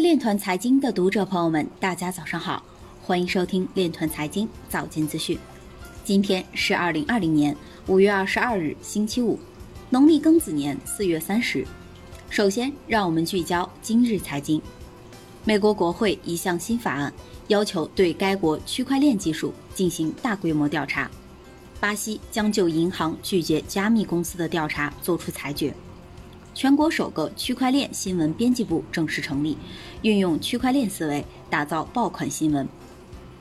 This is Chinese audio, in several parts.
链团财经的读者朋友们，大家早上好，欢迎收听链团财经早间资讯。今天是二零二零年五月二十二日，星期五，农历庚子年四月三十。首先，让我们聚焦今日财经。美国国会一项新法案要求对该国区块链技术进行大规模调查。巴西将就银行拒绝加密公司的调查作出裁决。全国首个区块链新闻编辑部正式成立，运用区块链思维打造爆款新闻。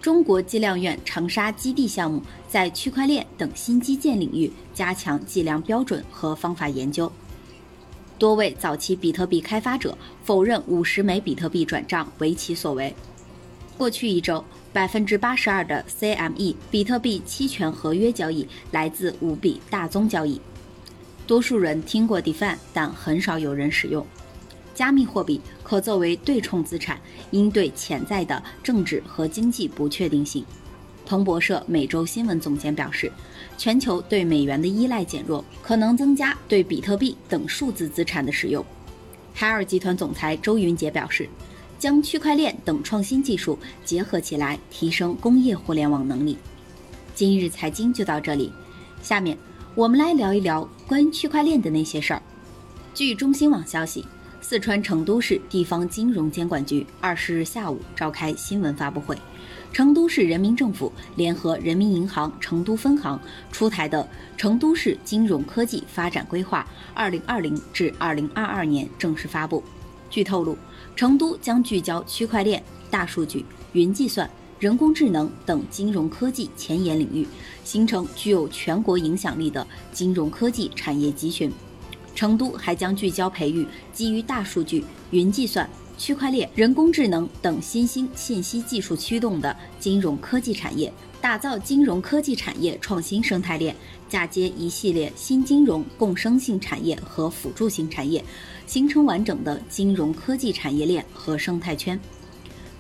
中国计量院长沙基地项目在区块链等新基建领域加强计量标准和方法研究。多位早期比特币开发者否认五十枚比特币转账为其所为。过去一周，百分之八十二的 CME 比特币期权合约交易来自五笔大宗交易。多数人听过 DeFi，但很少有人使用。加密货币可作为对冲资产，应对潜在的政治和经济不确定性。彭博社每周新闻总监表示，全球对美元的依赖减弱，可能增加对比特币等数字资产的使用。海尔集团总裁周云杰表示，将区块链等创新技术结合起来，提升工业互联网能力。今日财经就到这里，下面。我们来聊一聊关于区块链的那些事儿。据中新网消息，四川成都市地方金融监管局二十日下午召开新闻发布会，成都市人民政府联合人民银行成都分行出台的《成都市金融科技发展规划（二零二零至二零二二年）》正式发布。据透露，成都将聚焦区块链、大数据、云计算。人工智能等金融科技前沿领域，形成具有全国影响力的金融科技产业集群。成都还将聚焦培育基于大数据、云计算、区块链、人工智能等新兴信息技术驱动的金融科技产业，打造金融科技产业创新生态链，嫁接一系列新金融共生性产业和辅助性产业，形成完整的金融科技产业链和生态圈。